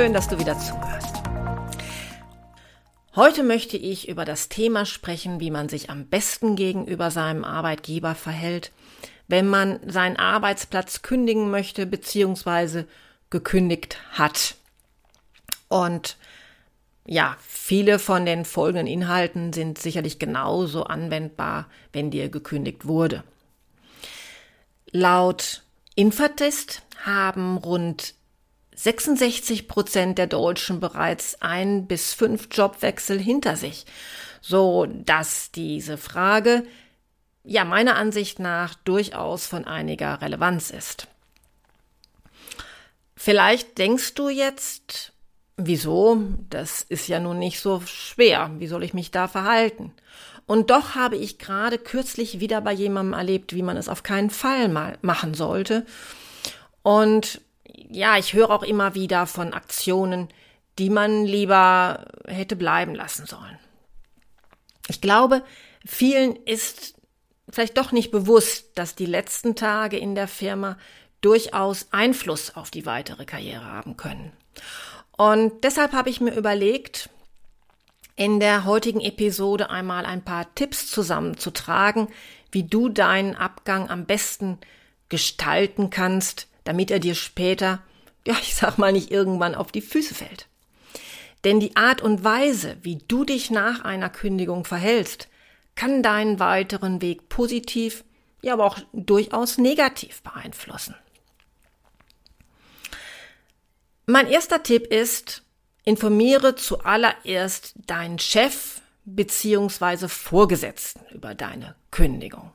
Schön, dass du wieder zuhörst. Heute möchte ich über das Thema sprechen, wie man sich am besten gegenüber seinem Arbeitgeber verhält, wenn man seinen Arbeitsplatz kündigen möchte bzw. gekündigt hat. Und ja, viele von den folgenden Inhalten sind sicherlich genauso anwendbar, wenn dir gekündigt wurde. Laut Infatest haben rund 66 Prozent der Deutschen bereits ein bis fünf Jobwechsel hinter sich, so dass diese Frage ja meiner Ansicht nach durchaus von einiger Relevanz ist. Vielleicht denkst du jetzt, wieso? Das ist ja nun nicht so schwer. Wie soll ich mich da verhalten? Und doch habe ich gerade kürzlich wieder bei jemandem erlebt, wie man es auf keinen Fall mal machen sollte. Und ja, ich höre auch immer wieder von Aktionen, die man lieber hätte bleiben lassen sollen. Ich glaube, vielen ist vielleicht doch nicht bewusst, dass die letzten Tage in der Firma durchaus Einfluss auf die weitere Karriere haben können. Und deshalb habe ich mir überlegt, in der heutigen Episode einmal ein paar Tipps zusammenzutragen, wie du deinen Abgang am besten gestalten kannst, damit er dir später, ja, ich sag mal nicht irgendwann auf die Füße fällt. Denn die Art und Weise, wie du dich nach einer Kündigung verhältst, kann deinen weiteren Weg positiv, ja, aber auch durchaus negativ beeinflussen. Mein erster Tipp ist, informiere zuallererst deinen Chef beziehungsweise Vorgesetzten über deine Kündigung.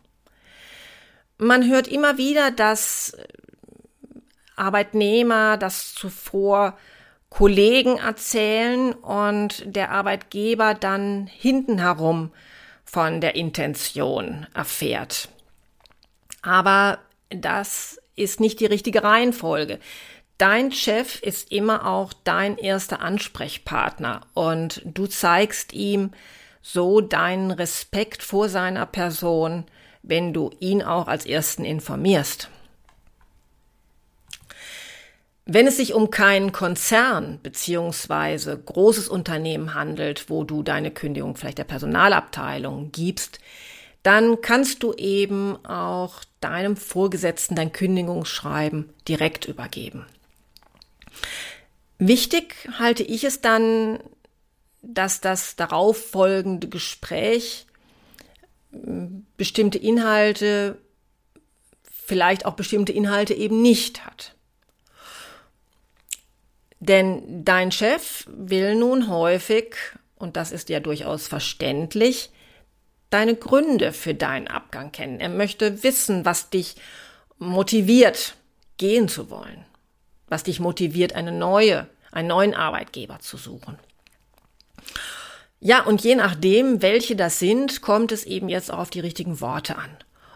Man hört immer wieder, dass Arbeitnehmer das zuvor Kollegen erzählen und der Arbeitgeber dann hinten herum von der Intention erfährt. Aber das ist nicht die richtige Reihenfolge. Dein Chef ist immer auch dein erster Ansprechpartner und du zeigst ihm so deinen Respekt vor seiner Person, wenn du ihn auch als ersten informierst. Wenn es sich um keinen Konzern beziehungsweise großes Unternehmen handelt, wo du deine Kündigung vielleicht der Personalabteilung gibst, dann kannst du eben auch deinem Vorgesetzten dein Kündigungsschreiben direkt übergeben. Wichtig halte ich es dann, dass das darauf folgende Gespräch bestimmte Inhalte, vielleicht auch bestimmte Inhalte eben nicht hat. Denn dein Chef will nun häufig, und das ist ja durchaus verständlich, deine Gründe für deinen Abgang kennen. Er möchte wissen, was dich motiviert, gehen zu wollen, was dich motiviert, eine neue, einen neuen Arbeitgeber zu suchen. Ja, und je nachdem, welche das sind, kommt es eben jetzt auch auf die richtigen Worte an.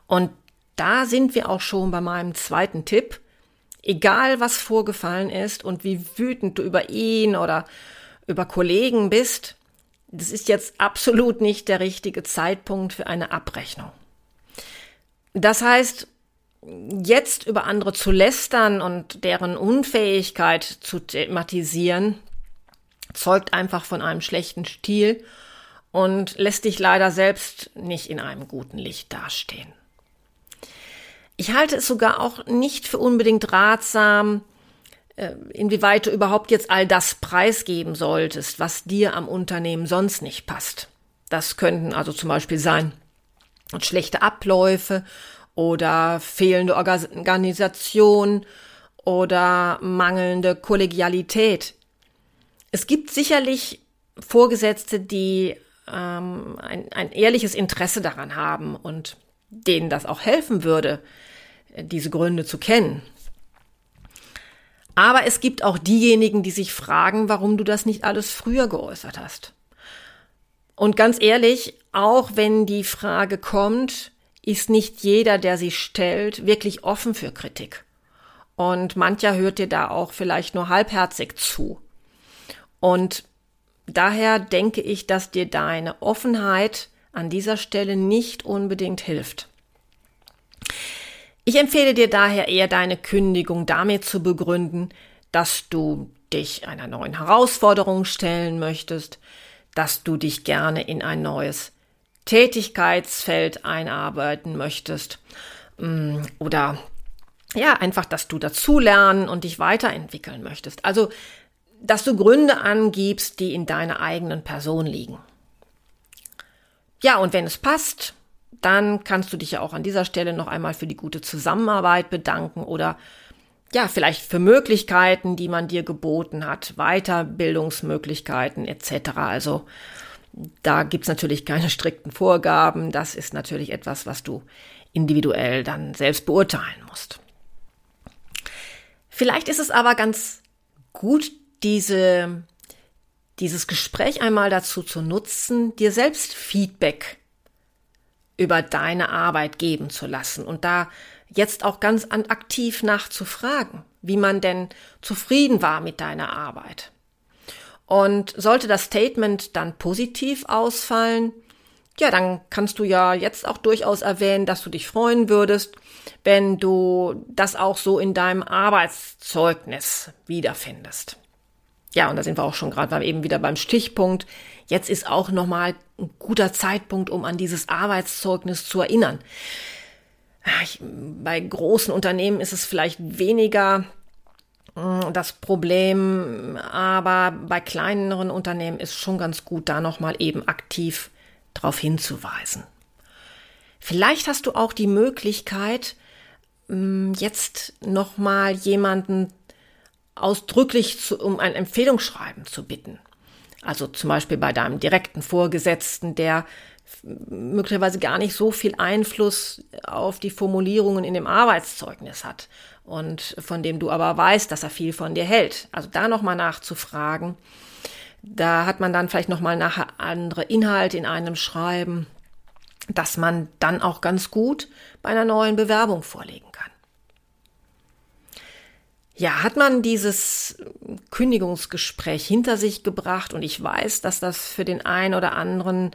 Und da sind wir auch schon bei meinem zweiten Tipp, egal was vorgefallen ist und wie wütend du über ihn oder über Kollegen bist, das ist jetzt absolut nicht der richtige Zeitpunkt für eine Abrechnung. Das heißt, jetzt über andere zu lästern und deren Unfähigkeit zu thematisieren, zeugt einfach von einem schlechten Stil und lässt dich leider selbst nicht in einem guten Licht dastehen. Ich halte es sogar auch nicht für unbedingt ratsam, äh, inwieweit du überhaupt jetzt all das preisgeben solltest, was dir am Unternehmen sonst nicht passt. Das könnten also zum Beispiel sein schlechte Abläufe oder fehlende Organisation oder mangelnde Kollegialität. Es gibt sicherlich Vorgesetzte, die ähm, ein, ein ehrliches Interesse daran haben und denen das auch helfen würde, diese Gründe zu kennen. Aber es gibt auch diejenigen, die sich fragen, warum du das nicht alles früher geäußert hast. Und ganz ehrlich, auch wenn die Frage kommt, ist nicht jeder, der sie stellt, wirklich offen für Kritik. Und mancher hört dir da auch vielleicht nur halbherzig zu. Und daher denke ich, dass dir deine Offenheit an dieser Stelle nicht unbedingt hilft. Ich empfehle dir daher eher deine Kündigung damit zu begründen, dass du dich einer neuen Herausforderung stellen möchtest, dass du dich gerne in ein neues Tätigkeitsfeld einarbeiten möchtest mm, oder ja, einfach, dass du dazulernen und dich weiterentwickeln möchtest. Also, dass du Gründe angibst, die in deiner eigenen Person liegen. Ja, und wenn es passt, dann kannst du dich ja auch an dieser Stelle noch einmal für die gute Zusammenarbeit bedanken oder ja, vielleicht für Möglichkeiten, die man dir geboten hat, Weiterbildungsmöglichkeiten etc. Also da gibt's natürlich keine strikten Vorgaben. Das ist natürlich etwas, was du individuell dann selbst beurteilen musst. Vielleicht ist es aber ganz gut, diese, dieses Gespräch einmal dazu zu nutzen, dir selbst Feedback über deine Arbeit geben zu lassen und da jetzt auch ganz aktiv nachzufragen, wie man denn zufrieden war mit deiner Arbeit. Und sollte das Statement dann positiv ausfallen, ja, dann kannst du ja jetzt auch durchaus erwähnen, dass du dich freuen würdest, wenn du das auch so in deinem Arbeitszeugnis wiederfindest. Ja, und da sind wir auch schon gerade eben wieder beim Stichpunkt. Jetzt ist auch nochmal ein guter Zeitpunkt, um an dieses Arbeitszeugnis zu erinnern. Ich, bei großen Unternehmen ist es vielleicht weniger hm, das Problem, aber bei kleineren Unternehmen ist schon ganz gut, da nochmal eben aktiv darauf hinzuweisen. Vielleicht hast du auch die Möglichkeit, hm, jetzt nochmal jemanden ausdrücklich zu, um ein Empfehlungsschreiben zu bitten. Also zum Beispiel bei deinem direkten Vorgesetzten, der möglicherweise gar nicht so viel Einfluss auf die Formulierungen in dem Arbeitszeugnis hat und von dem du aber weißt, dass er viel von dir hält. Also da nochmal nachzufragen. Da hat man dann vielleicht nochmal nachher andere Inhalte in einem Schreiben, dass man dann auch ganz gut bei einer neuen Bewerbung vorlegen kann. Ja, hat man dieses Kündigungsgespräch hinter sich gebracht und ich weiß, dass das für den einen oder anderen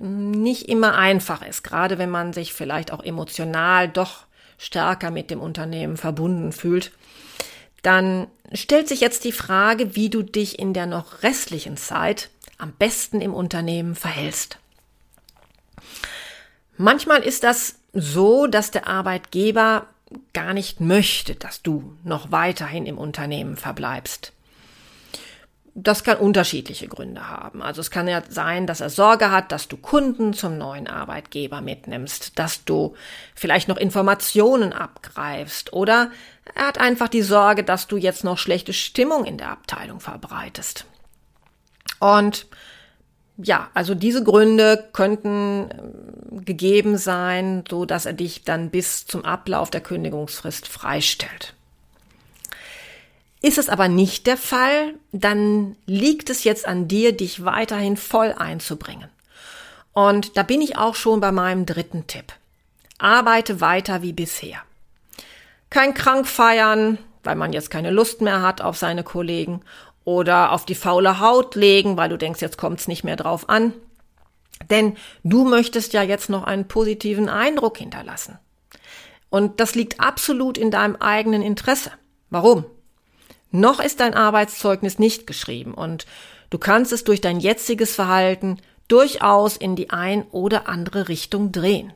nicht immer einfach ist, gerade wenn man sich vielleicht auch emotional doch stärker mit dem Unternehmen verbunden fühlt, dann stellt sich jetzt die Frage, wie du dich in der noch restlichen Zeit am besten im Unternehmen verhältst. Manchmal ist das so, dass der Arbeitgeber gar nicht möchte, dass du noch weiterhin im Unternehmen verbleibst. Das kann unterschiedliche Gründe haben. Also es kann ja sein, dass er Sorge hat, dass du Kunden zum neuen Arbeitgeber mitnimmst, dass du vielleicht noch Informationen abgreifst oder er hat einfach die Sorge, dass du jetzt noch schlechte Stimmung in der Abteilung verbreitest. Und ja, also diese Gründe könnten ähm, gegeben sein, so dass er dich dann bis zum Ablauf der Kündigungsfrist freistellt. Ist es aber nicht der Fall, dann liegt es jetzt an dir, dich weiterhin voll einzubringen. Und da bin ich auch schon bei meinem dritten Tipp. Arbeite weiter wie bisher. Kein krank feiern, weil man jetzt keine Lust mehr hat auf seine Kollegen oder auf die faule Haut legen, weil du denkst, jetzt kommt's nicht mehr drauf an. Denn du möchtest ja jetzt noch einen positiven Eindruck hinterlassen. Und das liegt absolut in deinem eigenen Interesse. Warum? Noch ist dein Arbeitszeugnis nicht geschrieben und du kannst es durch dein jetziges Verhalten durchaus in die ein oder andere Richtung drehen.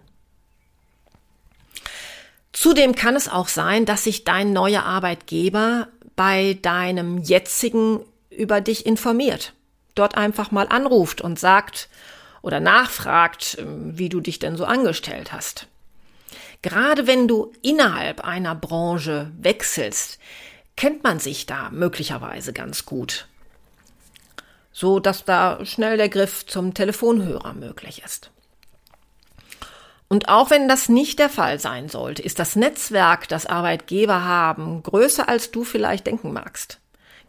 Zudem kann es auch sein, dass sich dein neuer Arbeitgeber bei deinem jetzigen über dich informiert. Dort einfach mal anruft und sagt oder nachfragt, ähm, wie du dich denn so angestellt hast. Gerade wenn du innerhalb einer Branche wechselst, kennt man sich da möglicherweise ganz gut. so dass da schnell der Griff zum Telefonhörer möglich ist. Und auch wenn das nicht der Fall sein sollte, ist das Netzwerk, das Arbeitgeber haben, größer als du vielleicht denken magst.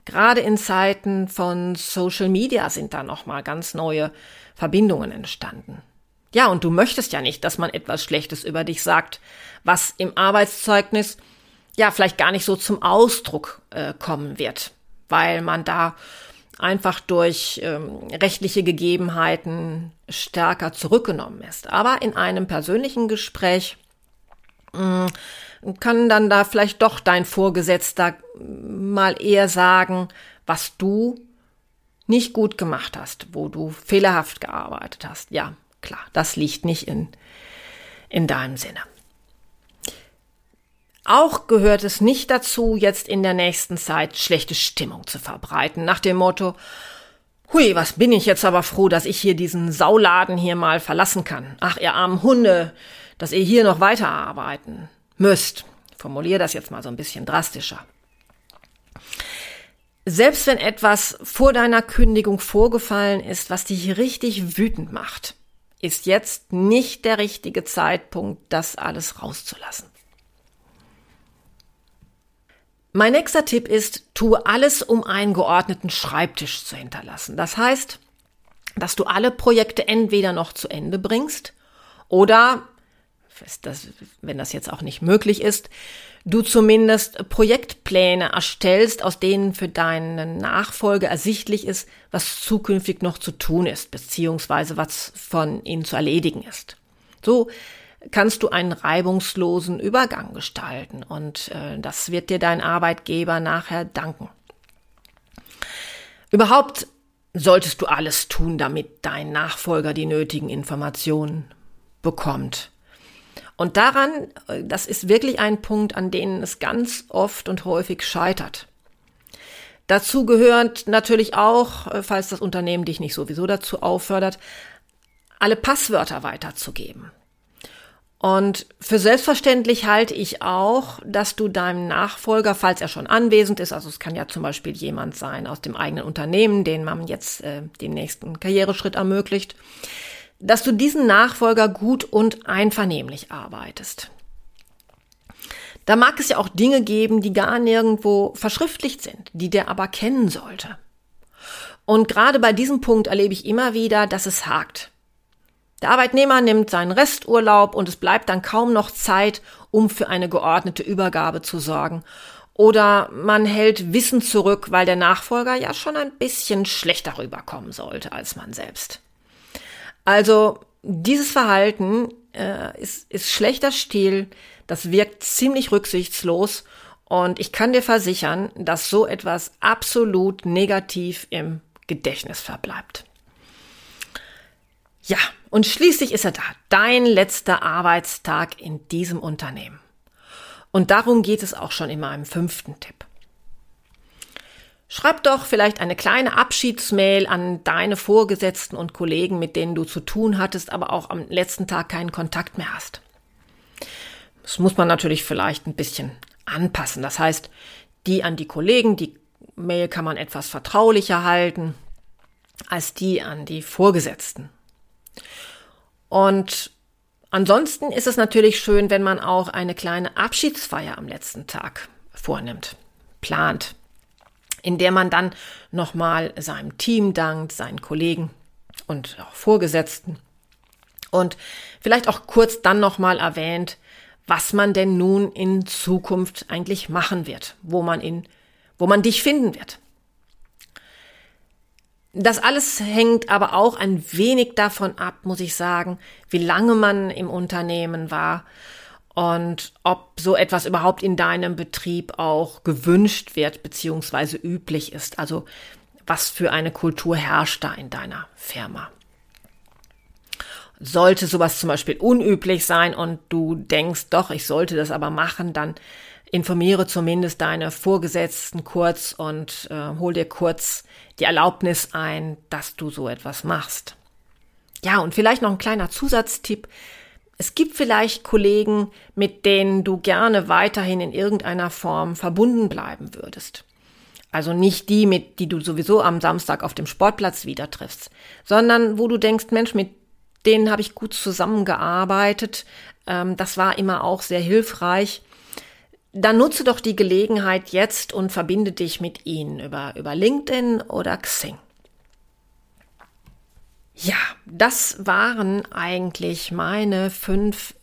Gerade in Zeiten von Social Media sind da nochmal ganz neue Verbindungen entstanden. Ja, und du möchtest ja nicht, dass man etwas Schlechtes über dich sagt, was im Arbeitszeugnis ja vielleicht gar nicht so zum Ausdruck äh, kommen wird, weil man da einfach durch ähm, rechtliche Gegebenheiten stärker zurückgenommen ist. Aber in einem persönlichen Gespräch äh, kann dann da vielleicht doch dein Vorgesetzter mal eher sagen, was du nicht gut gemacht hast, wo du fehlerhaft gearbeitet hast. Ja, klar, das liegt nicht in, in deinem Sinne. Auch gehört es nicht dazu, jetzt in der nächsten Zeit schlechte Stimmung zu verbreiten, nach dem Motto, Hui, was bin ich jetzt aber froh, dass ich hier diesen Sauladen hier mal verlassen kann. Ach, ihr armen Hunde, dass ihr hier noch weiterarbeiten müsst. Formuliere das jetzt mal so ein bisschen drastischer. Selbst wenn etwas vor deiner Kündigung vorgefallen ist, was dich richtig wütend macht, ist jetzt nicht der richtige Zeitpunkt, das alles rauszulassen. Mein nächster Tipp ist, tue alles, um einen geordneten Schreibtisch zu hinterlassen. Das heißt, dass du alle Projekte entweder noch zu Ende bringst oder, wenn das jetzt auch nicht möglich ist, du zumindest Projektpläne erstellst, aus denen für deinen Nachfolger ersichtlich ist, was zukünftig noch zu tun ist, beziehungsweise was von ihnen zu erledigen ist. So kannst du einen reibungslosen Übergang gestalten und äh, das wird dir dein Arbeitgeber nachher danken. Überhaupt solltest du alles tun, damit dein Nachfolger die nötigen Informationen bekommt. Und daran, äh, das ist wirklich ein Punkt, an dem es ganz oft und häufig scheitert. Dazu gehört natürlich auch, äh, falls das Unternehmen dich nicht sowieso dazu auffordert, alle Passwörter weiterzugeben. Und für selbstverständlich halte ich auch, dass du deinem Nachfolger, falls er schon anwesend ist, also es kann ja zum Beispiel jemand sein aus dem eigenen Unternehmen, den man jetzt äh, den nächsten Karriereschritt ermöglicht, dass du diesen Nachfolger gut und einvernehmlich arbeitest. Da mag es ja auch Dinge geben, die gar nirgendwo verschriftlicht sind, die der aber kennen sollte. Und gerade bei diesem Punkt erlebe ich immer wieder, dass es hakt. Der Arbeitnehmer nimmt seinen Resturlaub und es bleibt dann kaum noch Zeit, um für eine geordnete Übergabe zu sorgen. Oder man hält Wissen zurück, weil der Nachfolger ja schon ein bisschen schlechter rüberkommen sollte als man selbst. Also dieses Verhalten äh, ist, ist schlechter Stil, das wirkt ziemlich rücksichtslos und ich kann dir versichern, dass so etwas absolut negativ im Gedächtnis verbleibt. Ja, und schließlich ist er da, dein letzter Arbeitstag in diesem Unternehmen. Und darum geht es auch schon in meinem fünften Tipp. Schreib doch vielleicht eine kleine Abschiedsmail an deine Vorgesetzten und Kollegen, mit denen du zu tun hattest, aber auch am letzten Tag keinen Kontakt mehr hast. Das muss man natürlich vielleicht ein bisschen anpassen. Das heißt, die an die Kollegen, die Mail kann man etwas vertraulicher halten als die an die Vorgesetzten. Und ansonsten ist es natürlich schön, wenn man auch eine kleine Abschiedsfeier am letzten Tag vornimmt, plant, in der man dann nochmal seinem Team dankt, seinen Kollegen und auch Vorgesetzten und vielleicht auch kurz dann nochmal erwähnt, was man denn nun in Zukunft eigentlich machen wird, wo man in, wo man dich finden wird. Das alles hängt aber auch ein wenig davon ab, muss ich sagen, wie lange man im Unternehmen war und ob so etwas überhaupt in deinem Betrieb auch gewünscht wird beziehungsweise üblich ist. Also was für eine Kultur herrscht da in deiner Firma. Sollte sowas zum Beispiel unüblich sein und du denkst, doch, ich sollte das aber machen, dann informiere zumindest deine Vorgesetzten kurz und äh, hol dir kurz die Erlaubnis ein, dass du so etwas machst. Ja, und vielleicht noch ein kleiner Zusatztipp. Es gibt vielleicht Kollegen, mit denen du gerne weiterhin in irgendeiner Form verbunden bleiben würdest. Also nicht die, mit die du sowieso am Samstag auf dem Sportplatz wieder triffst, sondern wo du denkst, Mensch, mit denen habe ich gut zusammengearbeitet. Ähm, das war immer auch sehr hilfreich. Dann nutze doch die Gelegenheit jetzt und verbinde dich mit ihnen über, über LinkedIn oder Xing. Ja, das waren eigentlich meine fünf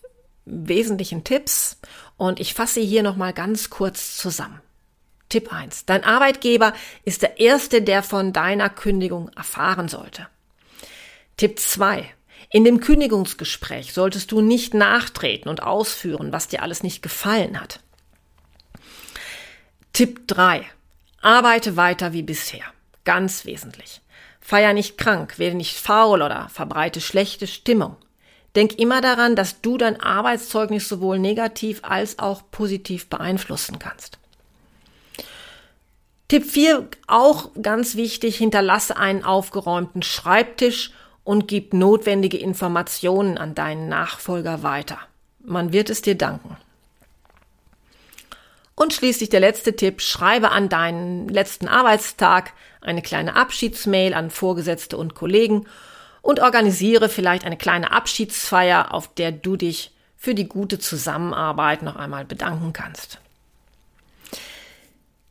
wesentlichen Tipps und ich fasse hier nochmal ganz kurz zusammen. Tipp 1. Dein Arbeitgeber ist der Erste, der von deiner Kündigung erfahren sollte. Tipp 2. In dem Kündigungsgespräch solltest du nicht nachtreten und ausführen, was dir alles nicht gefallen hat. Tipp 3. Arbeite weiter wie bisher. Ganz wesentlich. Feier nicht krank, werde nicht faul oder verbreite schlechte Stimmung. Denk immer daran, dass du dein Arbeitszeugnis sowohl negativ als auch positiv beeinflussen kannst. Tipp 4, auch ganz wichtig, hinterlasse einen aufgeräumten Schreibtisch und gib notwendige Informationen an deinen Nachfolger weiter. Man wird es dir danken. Und schließlich der letzte Tipp, schreibe an deinen letzten Arbeitstag eine kleine Abschiedsmail an Vorgesetzte und Kollegen und organisiere vielleicht eine kleine Abschiedsfeier, auf der du dich für die gute Zusammenarbeit noch einmal bedanken kannst.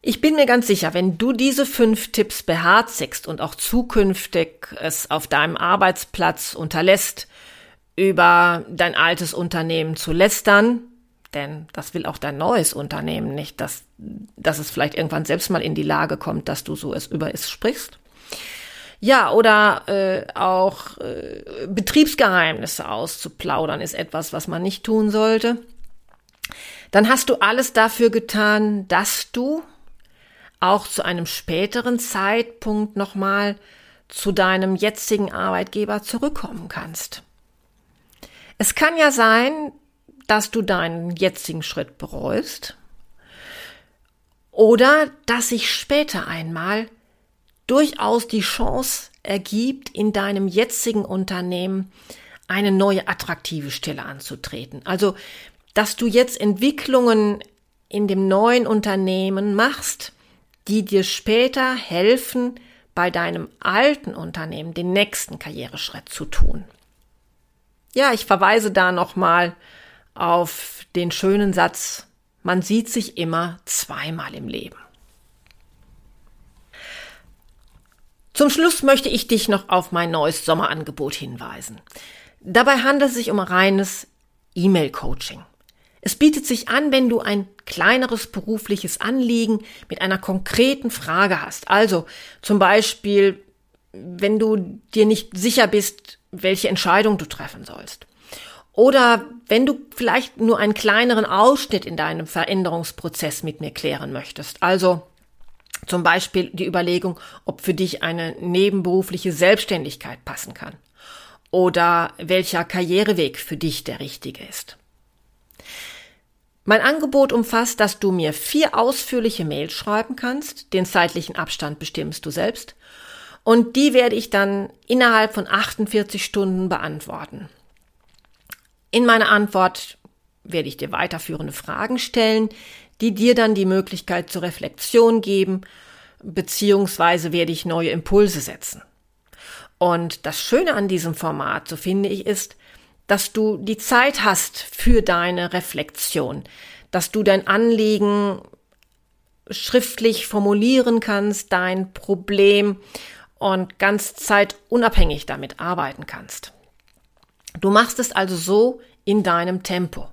Ich bin mir ganz sicher, wenn du diese fünf Tipps beherzigst und auch zukünftig es auf deinem Arbeitsplatz unterlässt, über dein altes Unternehmen zu lästern, denn das will auch dein neues Unternehmen nicht, dass, dass es vielleicht irgendwann selbst mal in die Lage kommt, dass du so es über es sprichst. Ja, oder äh, auch äh, Betriebsgeheimnisse auszuplaudern ist etwas, was man nicht tun sollte. Dann hast du alles dafür getan, dass du auch zu einem späteren Zeitpunkt nochmal zu deinem jetzigen Arbeitgeber zurückkommen kannst. Es kann ja sein, dass du deinen jetzigen Schritt bereust oder dass sich später einmal durchaus die Chance ergibt, in deinem jetzigen Unternehmen eine neue attraktive Stelle anzutreten. Also, dass du jetzt Entwicklungen in dem neuen Unternehmen machst, die dir später helfen, bei deinem alten Unternehmen den nächsten Karriereschritt zu tun. Ja, ich verweise da nochmal auf den schönen Satz, man sieht sich immer zweimal im Leben. Zum Schluss möchte ich dich noch auf mein neues Sommerangebot hinweisen. Dabei handelt es sich um reines E-Mail-Coaching. Es bietet sich an, wenn du ein kleineres berufliches Anliegen mit einer konkreten Frage hast. Also zum Beispiel, wenn du dir nicht sicher bist, welche Entscheidung du treffen sollst. Oder wenn du vielleicht nur einen kleineren Ausschnitt in deinem Veränderungsprozess mit mir klären möchtest. Also zum Beispiel die Überlegung, ob für dich eine nebenberufliche Selbstständigkeit passen kann. Oder welcher Karriereweg für dich der richtige ist. Mein Angebot umfasst, dass du mir vier ausführliche Mails schreiben kannst. Den zeitlichen Abstand bestimmst du selbst. Und die werde ich dann innerhalb von 48 Stunden beantworten. In meiner Antwort werde ich dir weiterführende Fragen stellen, die dir dann die Möglichkeit zur Reflexion geben, beziehungsweise werde ich neue Impulse setzen. Und das Schöne an diesem Format, so finde ich, ist, dass du die Zeit hast für deine Reflexion, dass du dein Anliegen schriftlich formulieren kannst, dein Problem und ganz zeitunabhängig damit arbeiten kannst. Du machst es also so in deinem Tempo.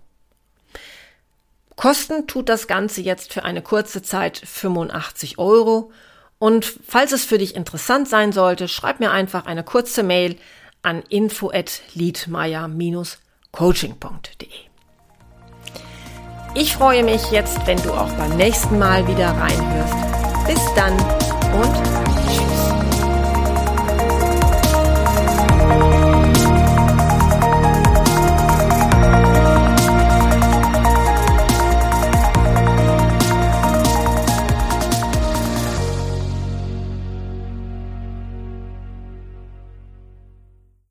Kosten tut das Ganze jetzt für eine kurze Zeit 85 Euro. Und falls es für dich interessant sein sollte, schreib mir einfach eine kurze Mail an info@liedmeier-coaching.de. Ich freue mich jetzt, wenn du auch beim nächsten Mal wieder reinhörst. Bis dann und